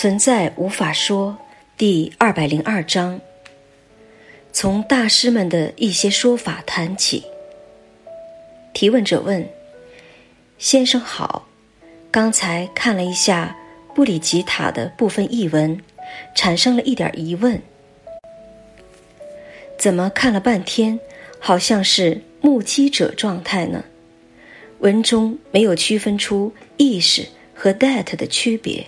存在无法说，第二百零二章。从大师们的一些说法谈起。提问者问：“先生好，刚才看了一下布里吉塔的部分译文，产生了一点疑问。怎么看了半天，好像是目击者状态呢？文中没有区分出意识和 that 的区别。”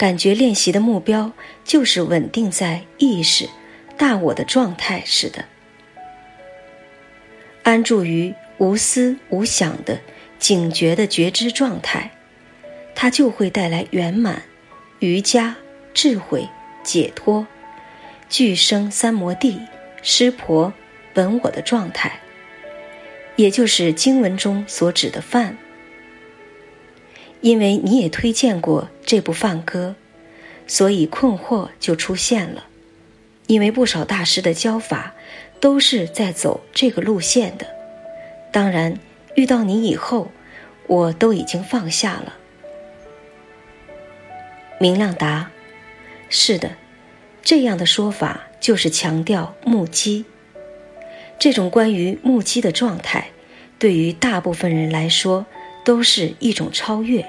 感觉练习的目标就是稳定在意识、大我的状态似的，安住于无思无想的警觉的觉知状态，它就会带来圆满、瑜伽、智慧、解脱、具生三摩地、湿婆、本我的状态，也就是经文中所指的饭。因为你也推荐过这部梵歌，所以困惑就出现了。因为不少大师的教法都是在走这个路线的。当然，遇到你以后，我都已经放下了。明亮答：是的，这样的说法就是强调目击。这种关于目击的状态，对于大部分人来说。都是一种超越。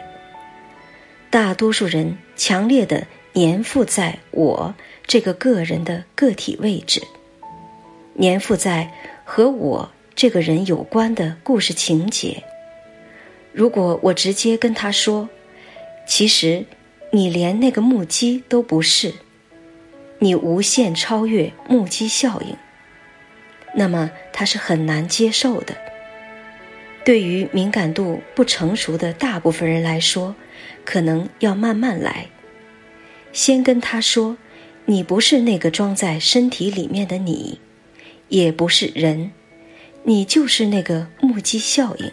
大多数人强烈的粘附在我这个个人的个体位置，粘附在和我这个人有关的故事情节。如果我直接跟他说：“其实你连那个目击都不是，你无限超越目击效应。”那么他是很难接受的。对于敏感度不成熟的大部分人来说，可能要慢慢来。先跟他说：“你不是那个装在身体里面的你，也不是人，你就是那个目击效应。”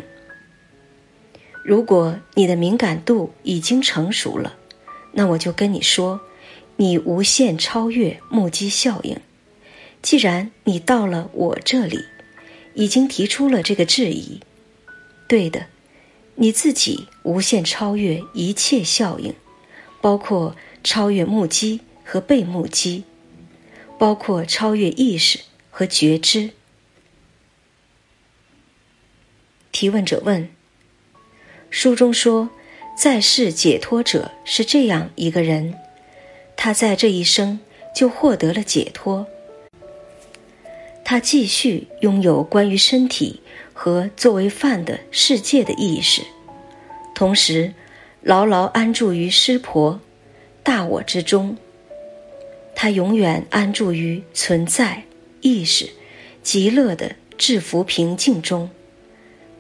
如果你的敏感度已经成熟了，那我就跟你说：“你无限超越目击效应。”既然你到了我这里，已经提出了这个质疑。对的，你自己无限超越一切效应，包括超越目击和被目击，包括超越意识和觉知。提问者问：书中说，在世解脱者是这样一个人，他在这一生就获得了解脱，他继续拥有关于身体。和作为饭的世界的意识，同时牢牢安住于湿婆大我之中。他永远安住于存在意识极乐的至福平静中。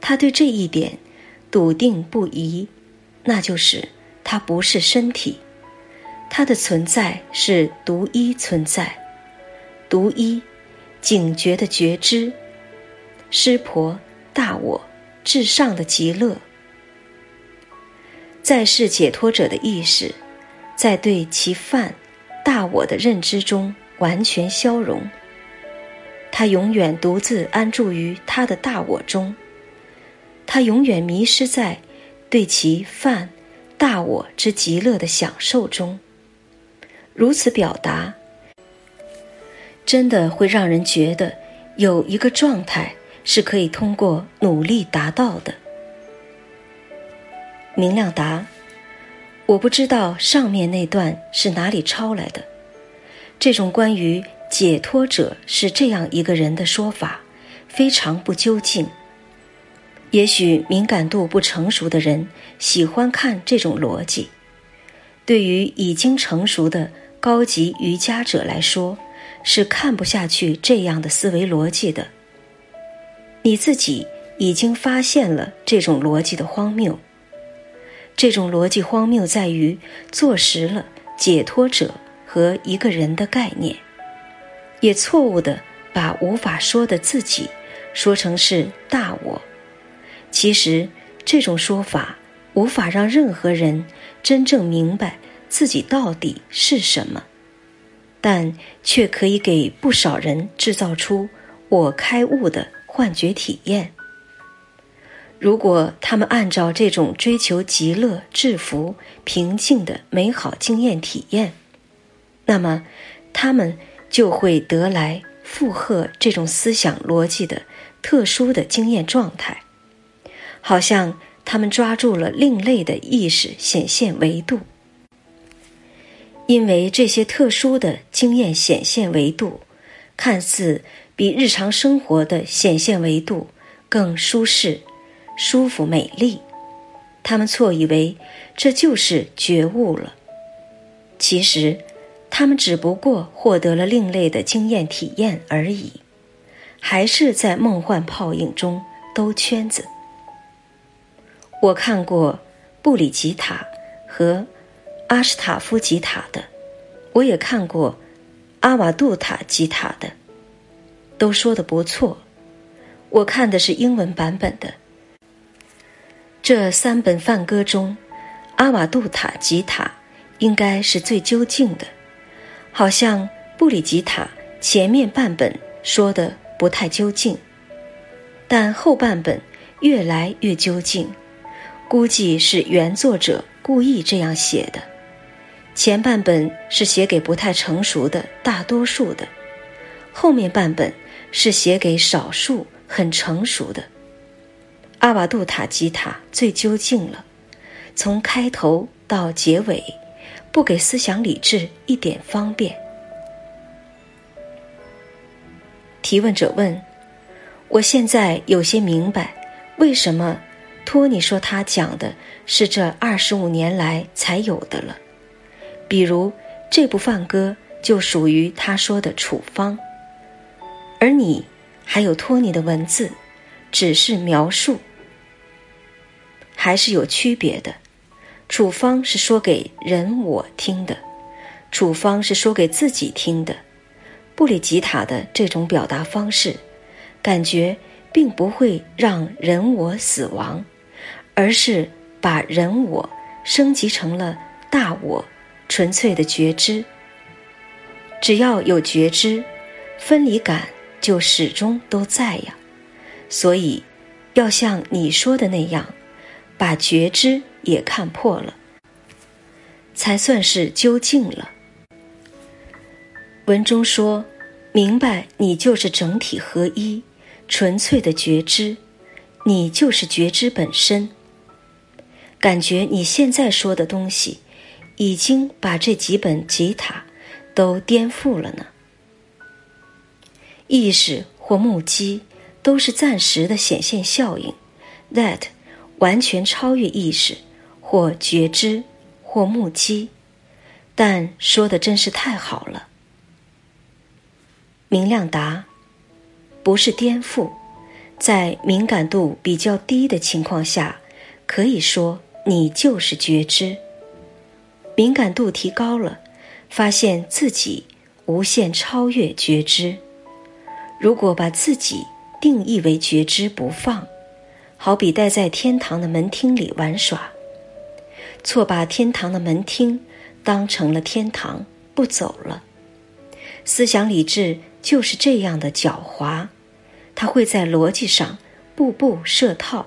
他对这一点笃定不疑，那就是他不是身体，他的存在是独一存在，独一警觉的觉知湿婆。大我至上的极乐，在世解脱者的意识，在对其犯大我的认知中完全消融。他永远独自安住于他的大我中，他永远迷失在对其犯大我之极乐的享受中。如此表达，真的会让人觉得有一个状态。是可以通过努力达到的。明亮答：我不知道上面那段是哪里抄来的。这种关于解脱者是这样一个人的说法，非常不究竟。也许敏感度不成熟的人喜欢看这种逻辑，对于已经成熟的高级瑜伽者来说，是看不下去这样的思维逻辑的。你自己已经发现了这种逻辑的荒谬。这种逻辑荒谬在于坐实了解脱者和一个人的概念，也错误的把无法说的自己说成是大我。其实这种说法无法让任何人真正明白自己到底是什么，但却可以给不少人制造出我开悟的。幻觉体验。如果他们按照这种追求极乐、制服、平静的美好经验体验，那么他们就会得来附和这种思想逻辑的特殊的经验状态，好像他们抓住了另类的意识显现维度。因为这些特殊的经验显现维度，看似比日常生活的显现维度更舒适。舒服美丽，他们错以为这就是觉悟了。其实，他们只不过获得了另类的经验体验而已，还是在梦幻泡影中兜圈子。我看过布里吉塔和阿什塔夫吉塔的，我也看过阿瓦杜塔吉塔的，都说的不错。我看的是英文版本的。这三本梵歌中，阿瓦杜塔吉塔应该是最究竟的，好像布里吉塔前面半本说的不太究竟，但后半本越来越究竟，估计是原作者故意这样写的。前半本是写给不太成熟的大多数的，后面半本是写给少数很成熟的。阿瓦杜塔吉塔最究竟了，从开头到结尾，不给思想理智一点方便。提问者问：“我现在有些明白，为什么托尼说他讲的是这二十五年来才有的了？比如这部梵歌就属于他说的处方，而你还有托尼的文字，只是描述。”还是有区别的，处方是说给人我听的，处方是说给自己听的。布里吉塔的这种表达方式，感觉并不会让人我死亡，而是把人我升级成了大我，纯粹的觉知。只要有觉知，分离感就始终都在呀。所以，要像你说的那样。把觉知也看破了，才算是究竟了。文中说：“明白你就是整体合一，纯粹的觉知，你就是觉知本身。”感觉你现在说的东西，已经把这几本吉他都颠覆了呢。意识或目击都是暂时的显现效应，that。完全超越意识，或觉知，或目击，但说的真是太好了。明亮答：不是颠覆，在敏感度比较低的情况下，可以说你就是觉知。敏感度提高了，发现自己无限超越觉知。如果把自己定义为觉知不放。好比待在天堂的门厅里玩耍，错把天堂的门厅当成了天堂，不走了。思想理智就是这样的狡猾，它会在逻辑上步步设套，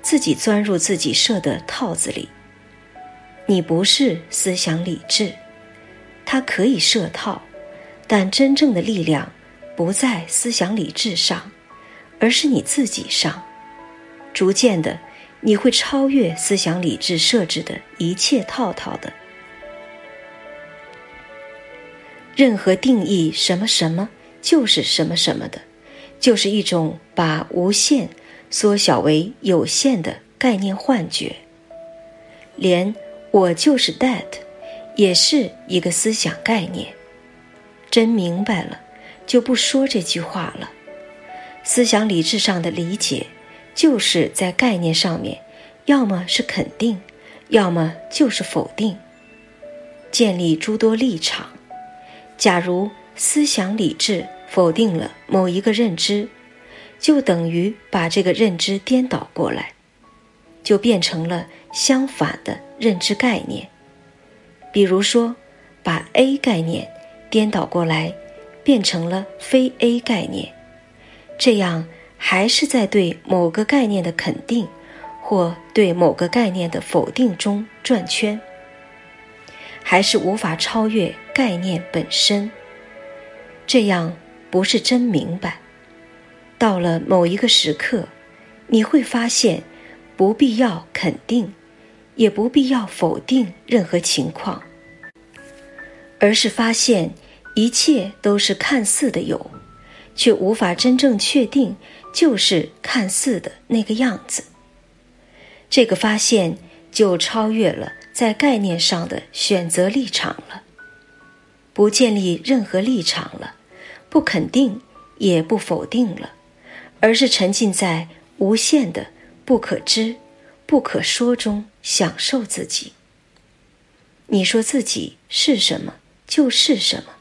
自己钻入自己设的套子里。你不是思想理智，它可以设套，但真正的力量不在思想理智上，而是你自己上。逐渐的，你会超越思想理智设置的一切套套的。任何定义什么什么就是什么什么的，就是一种把无限缩小为有限的概念幻觉。连我就是 that，也是一个思想概念。真明白了，就不说这句话了。思想理智上的理解。就是在概念上面，要么是肯定，要么就是否定。建立诸多立场。假如思想理智否定了某一个认知，就等于把这个认知颠倒过来，就变成了相反的认知概念。比如说，把 A 概念颠倒过来，变成了非 A 概念，这样。还是在对某个概念的肯定，或对某个概念的否定中转圈，还是无法超越概念本身。这样不是真明白。到了某一个时刻，你会发现，不必要肯定，也不必要否定任何情况，而是发现一切都是看似的有，却无法真正确定就是看似的那个样子。这个发现就超越了在概念上的选择立场了，不建立任何立场了，不肯定也不否定了。而是沉浸在无限的不可知、不可说中享受自己。你说自己是什么就是什么，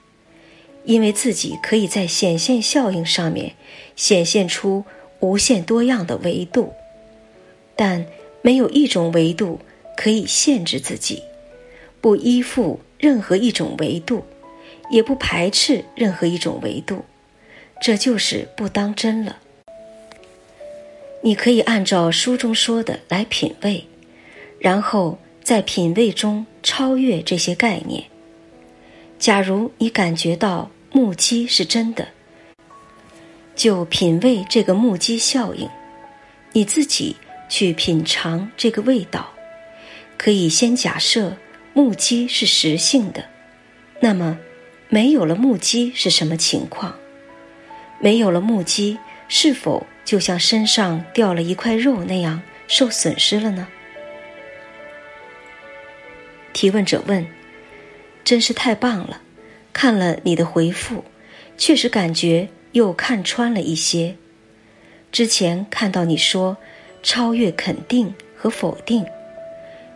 因为自己可以在显现效应上面显现出无限多样的维度，但没有一种维度可以限制自己，不依附任何一种维度，也不排斥任何一种维度，这就是不当真了。你可以按照书中说的来品味，然后在品味中超越这些概念。假如你感觉到目击是真的，就品味这个目击效应，你自己去品尝这个味道。可以先假设目击是实性的，那么没有了目击是什么情况？没有了目击是否？就像身上掉了一块肉那样受损失了呢？提问者问：“真是太棒了！看了你的回复，确实感觉又看穿了一些。之前看到你说超越肯定和否定，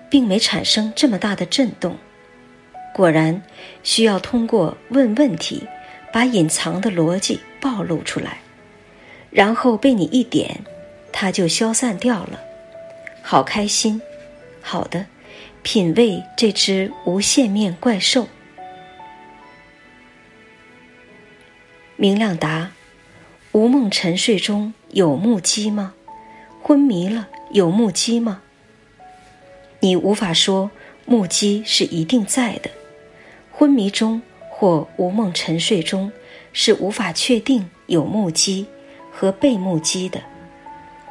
并没产生这么大的震动。果然需要通过问问题，把隐藏的逻辑暴露出来。”然后被你一点，它就消散掉了，好开心。好的，品味这只无限面怪兽。明亮答：无梦沉睡中有目击吗？昏迷了有目击吗？你无法说目击是一定在的。昏迷中或无梦沉睡中是无法确定有目击。和被目击的，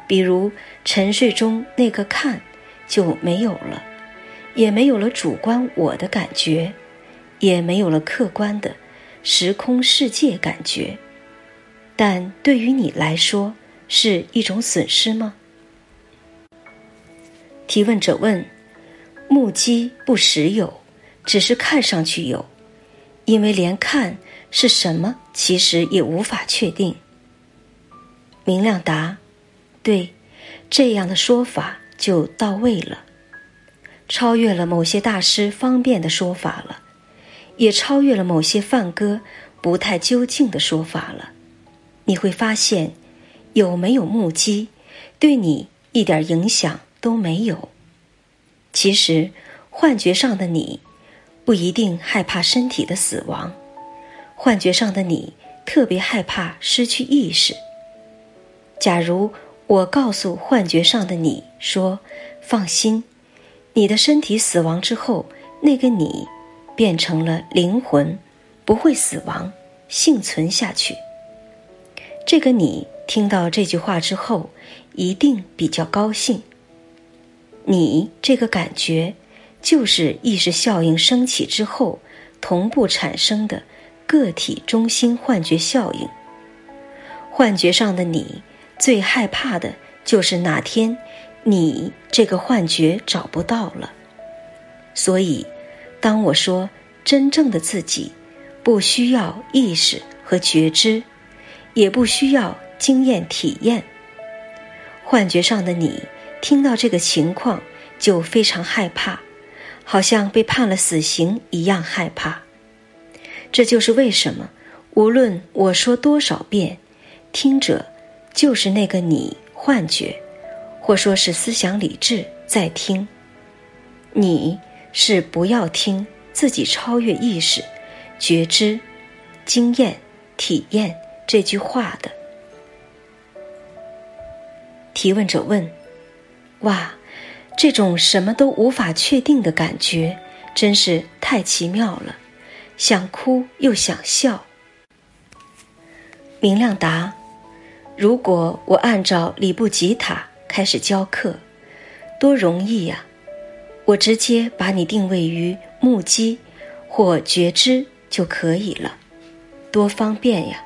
比如沉睡中那个看就没有了，也没有了主观我的感觉，也没有了客观的时空世界感觉。但对于你来说是一种损失吗？提问者问：目击不实有，只是看上去有，因为连看是什么其实也无法确定。明亮答：“对，这样的说法就到位了，超越了某些大师方便的说法了，也超越了某些梵歌不太究竟的说法了。你会发现，有没有目击，对你一点影响都没有。其实，幻觉上的你不一定害怕身体的死亡，幻觉上的你特别害怕失去意识。”假如我告诉幻觉上的你说：“放心，你的身体死亡之后，那个你变成了灵魂，不会死亡，幸存下去。”这个你听到这句话之后，一定比较高兴。你这个感觉，就是意识效应升起之后同步产生的个体中心幻觉效应。幻觉上的你。最害怕的就是哪天，你这个幻觉找不到了。所以，当我说真正的自己不需要意识和觉知，也不需要经验体验，幻觉上的你听到这个情况就非常害怕，好像被判了死刑一样害怕。这就是为什么，无论我说多少遍，听者。就是那个你幻觉，或说是思想理智在听。你是不要听自己超越意识、觉知、经验、体验这句话的。提问者问：“哇，这种什么都无法确定的感觉，真是太奇妙了，想哭又想笑。”明亮答：“如果我按照里布吉塔开始教课，多容易呀！我直接把你定位于目击或觉知就可以了，多方便呀！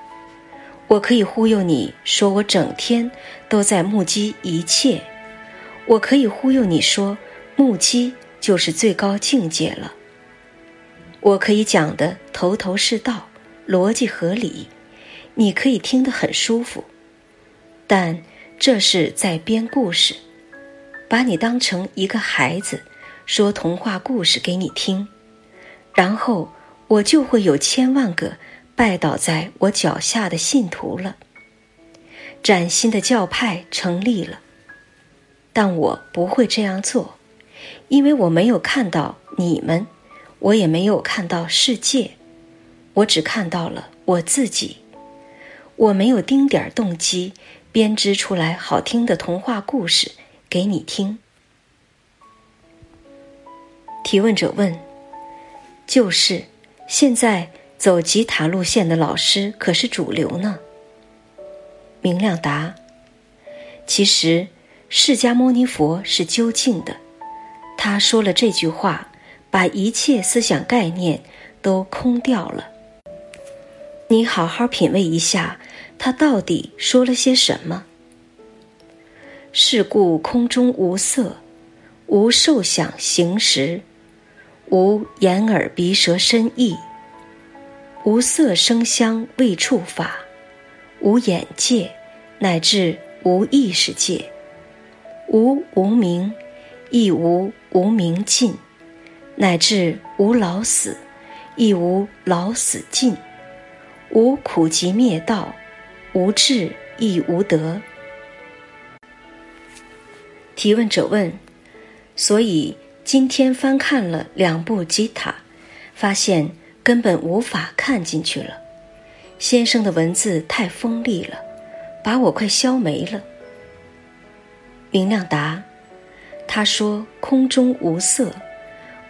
我可以忽悠你说我整天都在目击一切，我可以忽悠你说目击就是最高境界了。我可以讲的头头是道，逻辑合理。”你可以听得很舒服，但这是在编故事，把你当成一个孩子，说童话故事给你听，然后我就会有千万个拜倒在我脚下的信徒了，崭新的教派成立了。但我不会这样做，因为我没有看到你们，我也没有看到世界，我只看到了我自己。我没有丁点儿动机编织出来好听的童话故事给你听。提问者问：“就是，现在走吉塔路线的老师可是主流呢？”明亮答：“其实，释迦牟尼佛是究竟的，他说了这句话，把一切思想概念都空掉了。你好好品味一下。”他到底说了些什么？是故空中无色，无受想行识，无眼耳鼻舌身意，无色声香味触法，无眼界，乃至无意识界，无无明，亦无无明尽，乃至无老死，亦无老死尽，无苦集灭道。无智亦无德。提问者问：所以今天翻看了两部吉塔，发现根本无法看进去了。先生的文字太锋利了，把我快削没了。明亮答：他说空中无色，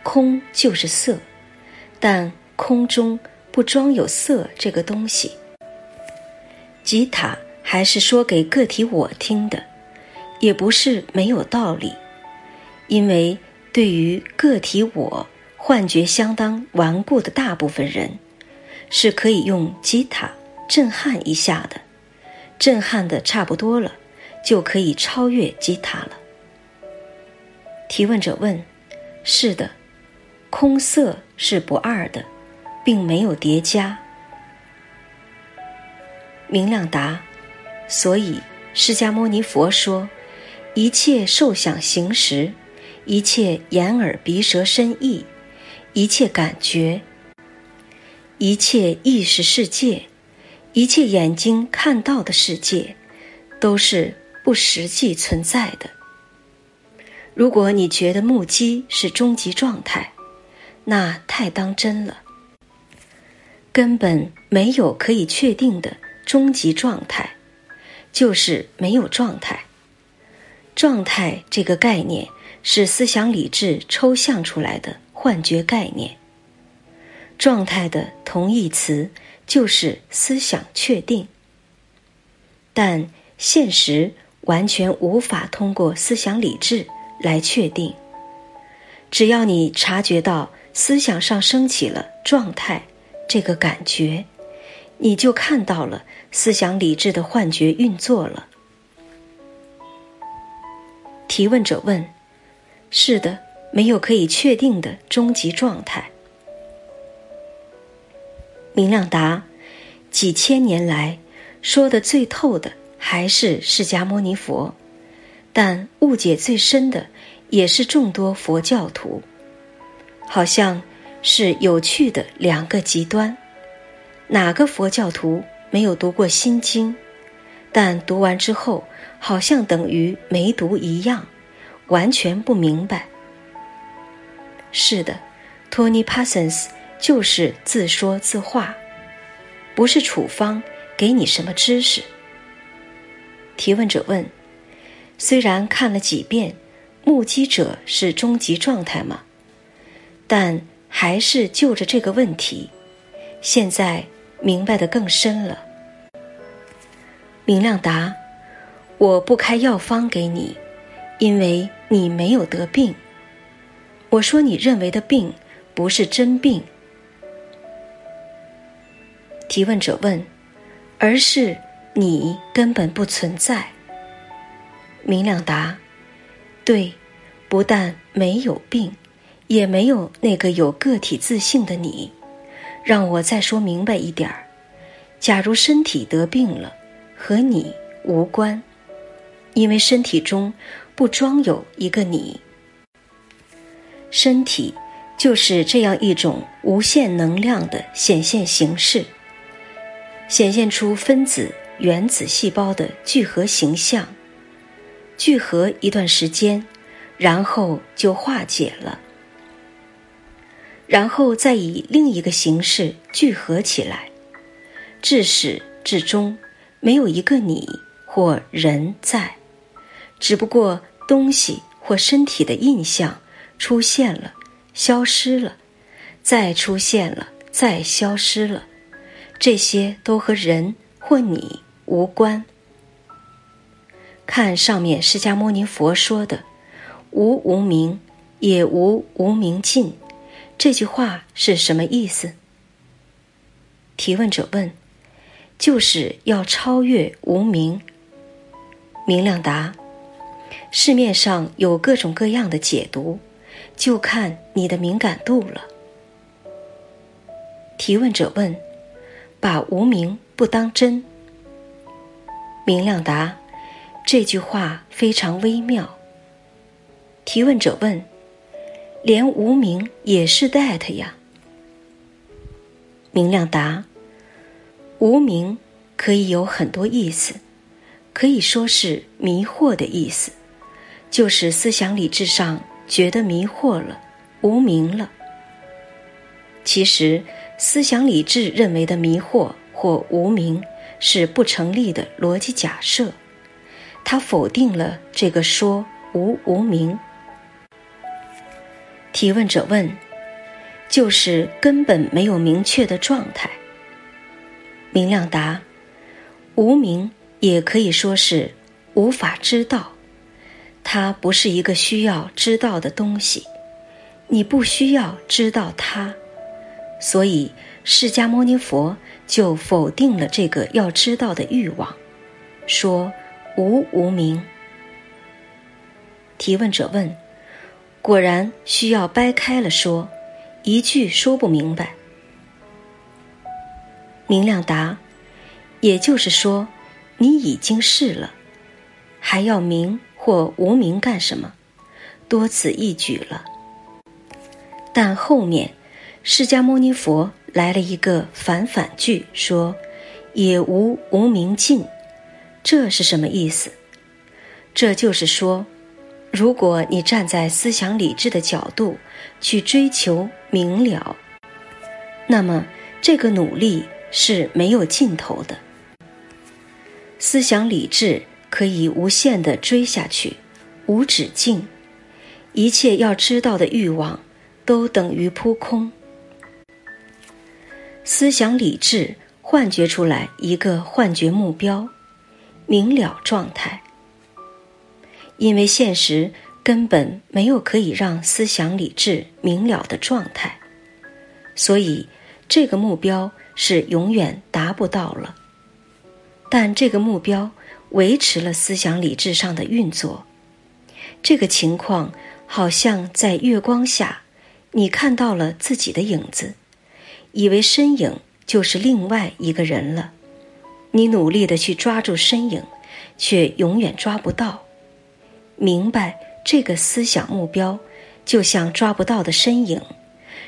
空就是色，但空中不装有色这个东西。吉他还是说给个体我听的，也不是没有道理，因为对于个体我幻觉相当顽固的大部分人，是可以用吉他震撼一下的，震撼的差不多了，就可以超越吉他了。提问者问：“是的，空色是不二的，并没有叠加。”明亮答：“所以释迦牟尼佛说，一切受想行识，一切眼耳鼻舌身意，一切感觉，一切意识世界，一切眼睛看到的世界，都是不实际存在的。如果你觉得目击是终极状态，那太当真了，根本没有可以确定的。”终极状态，就是没有状态。状态这个概念是思想理智抽象出来的幻觉概念。状态的同义词就是思想确定，但现实完全无法通过思想理智来确定。只要你察觉到思想上升起了状态这个感觉。你就看到了思想理智的幻觉运作了。提问者问：“是的，没有可以确定的终极状态。”明亮答：“几千年来说的最透的还是释迦牟尼佛，但误解最深的也是众多佛教徒，好像是有趣的两个极端。”哪个佛教徒没有读过《心经》，但读完之后好像等于没读一样，完全不明白。是的托尼·帕森斯就是自说自话，不是处方给你什么知识。提问者问：虽然看了几遍，目击者是终极状态吗？但还是就着这个问题，现在明白的更深了。明亮答：“我不开药方给你，因为你没有得病。我说你认为的病不是真病。”提问者问：“而是你根本不存在。”明亮答：“对，不但没有病。”也没有那个有个体自信的你，让我再说明白一点儿：假如身体得病了，和你无关，因为身体中不装有一个你。身体就是这样一种无限能量的显现形式，显现出分子、原子、细胞的聚合形象，聚合一段时间，然后就化解了。然后再以另一个形式聚合起来，至始至终没有一个你或人在，只不过东西或身体的印象出现了，消失了，再出现了，再消失了，这些都和人或你无关。看上面释迦牟尼佛说的“无无明，也无无明尽”。这句话是什么意思？提问者问：“就是要超越无名。”明亮答：“市面上有各种各样的解读，就看你的敏感度了。”提问者问：“把无名不当真？”明亮答：“这句话非常微妙。”提问者问。连无名也是 that 呀。明亮答：无名可以有很多意思，可以说是迷惑的意思，就是思想理智上觉得迷惑了，无名了。其实，思想理智认为的迷惑或无名是不成立的逻辑假设，它否定了这个说无无名。提问者问：“就是根本没有明确的状态。”明亮答：“无明也可以说是无法知道，它不是一个需要知道的东西，你不需要知道它，所以释迦牟尼佛就否定了这个要知道的欲望，说无无明。”提问者问。果然需要掰开了说，一句说不明白。明亮答：“也就是说，你已经是了，还要明或无明干什么？多此一举了。”但后面，释迦牟尼佛来了一个反反句，说：“也无无明尽。”这是什么意思？这就是说。如果你站在思想理智的角度去追求明了，那么这个努力是没有尽头的。思想理智可以无限的追下去，无止境，一切要知道的欲望都等于扑空。思想理智幻觉出来一个幻觉目标，明了状态。因为现实根本没有可以让思想理智明了的状态，所以这个目标是永远达不到了。但这个目标维持了思想理智上的运作。这个情况好像在月光下，你看到了自己的影子，以为身影就是另外一个人了。你努力的去抓住身影，却永远抓不到。明白这个思想目标，就像抓不到的身影。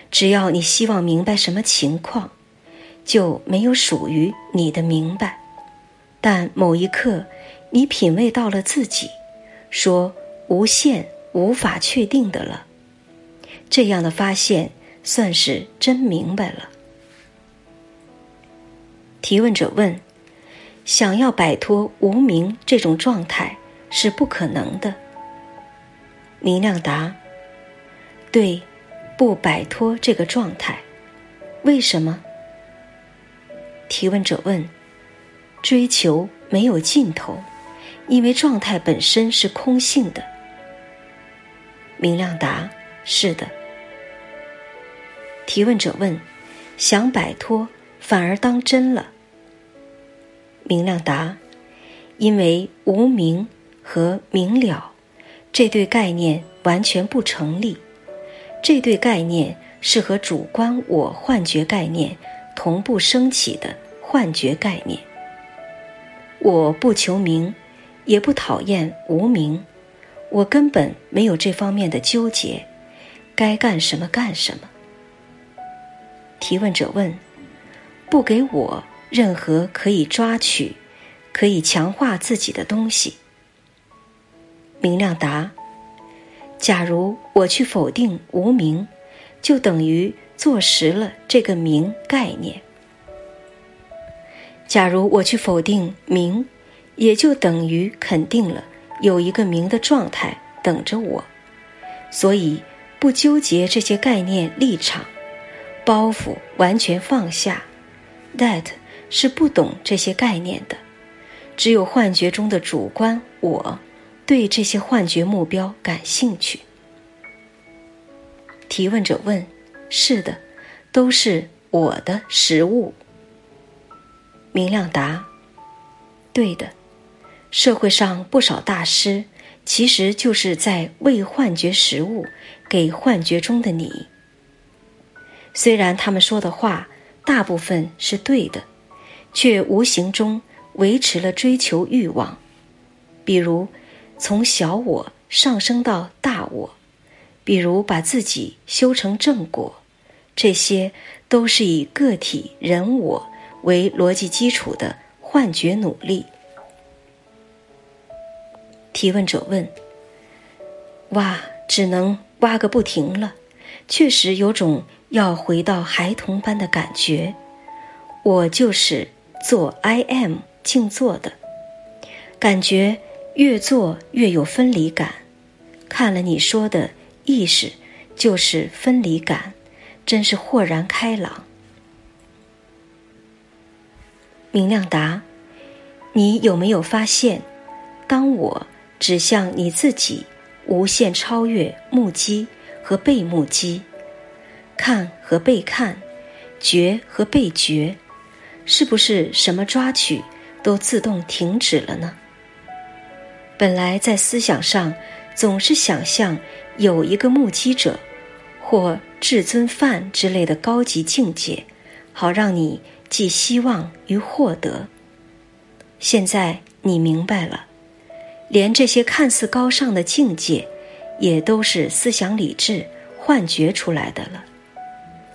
只要你希望明白什么情况，就没有属于你的明白。但某一刻，你品味到了自己，说无限无法确定的了。这样的发现算是真明白了。提问者问：想要摆脱无名这种状态？是不可能的。明亮答：对，不摆脱这个状态，为什么？提问者问：追求没有尽头，因为状态本身是空性的。明亮答：是的。提问者问：想摆脱，反而当真了。明亮答：因为无明和明了。这对概念完全不成立，这对概念是和主观我幻觉概念同步升起的幻觉概念。我不求名，也不讨厌无名，我根本没有这方面的纠结，该干什么干什么。提问者问：不给我任何可以抓取、可以强化自己的东西。明亮答：假如我去否定无名，就等于坐实了这个名概念；假如我去否定名，也就等于肯定了有一个名的状态等着我。所以，不纠结这些概念立场，包袱完全放下。That 是不懂这些概念的，只有幻觉中的主观我。对这些幻觉目标感兴趣。提问者问：“是的，都是我的食物。”明亮答：“对的，社会上不少大师其实就是在喂幻觉食物给幻觉中的你。虽然他们说的话大部分是对的，却无形中维持了追求欲望，比如。”从小我上升到大我，比如把自己修成正果，这些都是以个体人我为逻辑基础的幻觉努力。提问者问：“哇只能挖个不停了，确实有种要回到孩童般的感觉。我就是做 I am 静坐的感觉。”越做越有分离感，看了你说的意识就是分离感，真是豁然开朗。明亮答：你有没有发现，当我指向你自己，无限超越目击和被目击，看和被看，觉和被觉，是不是什么抓取都自动停止了呢？本来在思想上总是想象有一个目击者，或至尊犯之类的高级境界，好让你寄希望于获得。现在你明白了，连这些看似高尚的境界，也都是思想理智幻觉出来的了。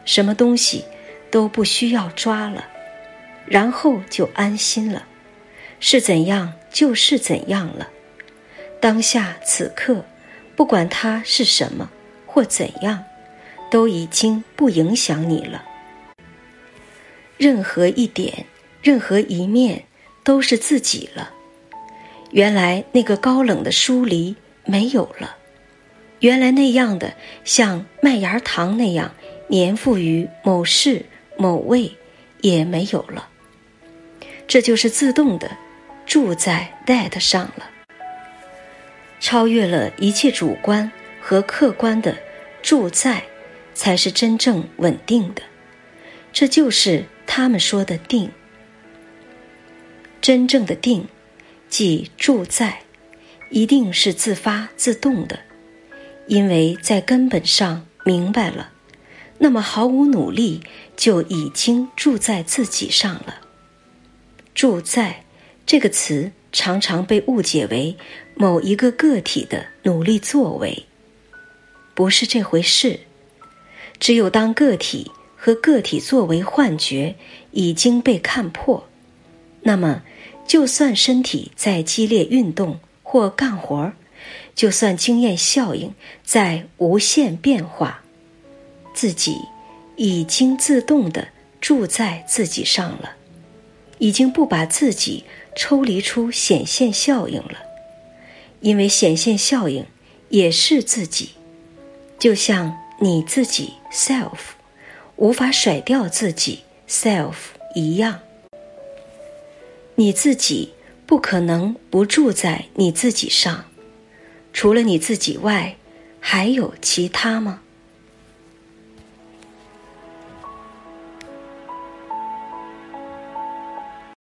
什么东西都不需要抓了，然后就安心了，是怎样就是怎样了。当下此刻，不管它是什么或怎样，都已经不影响你了。任何一点，任何一面，都是自己了。原来那个高冷的疏离没有了，原来那样的像麦芽糖那样粘附于某事某位也没有了。这就是自动的住在 that 上了。超越了一切主观和客观的住在，才是真正稳定的。这就是他们说的定。真正的定，即住在，一定是自发自动的，因为在根本上明白了，那么毫无努力就已经住在自己上了。住在这个词常常被误解为。某一个个体的努力作为，不是这回事。只有当个体和个体作为幻觉已经被看破，那么，就算身体在激烈运动或干活儿，就算经验效应在无限变化，自己已经自动的住在自己上了，已经不把自己抽离出显现效应了。因为显现效应也是自己，就像你自己 （self） 无法甩掉自己 （self） 一样。你自己不可能不住在你自己上，除了你自己外，还有其他吗？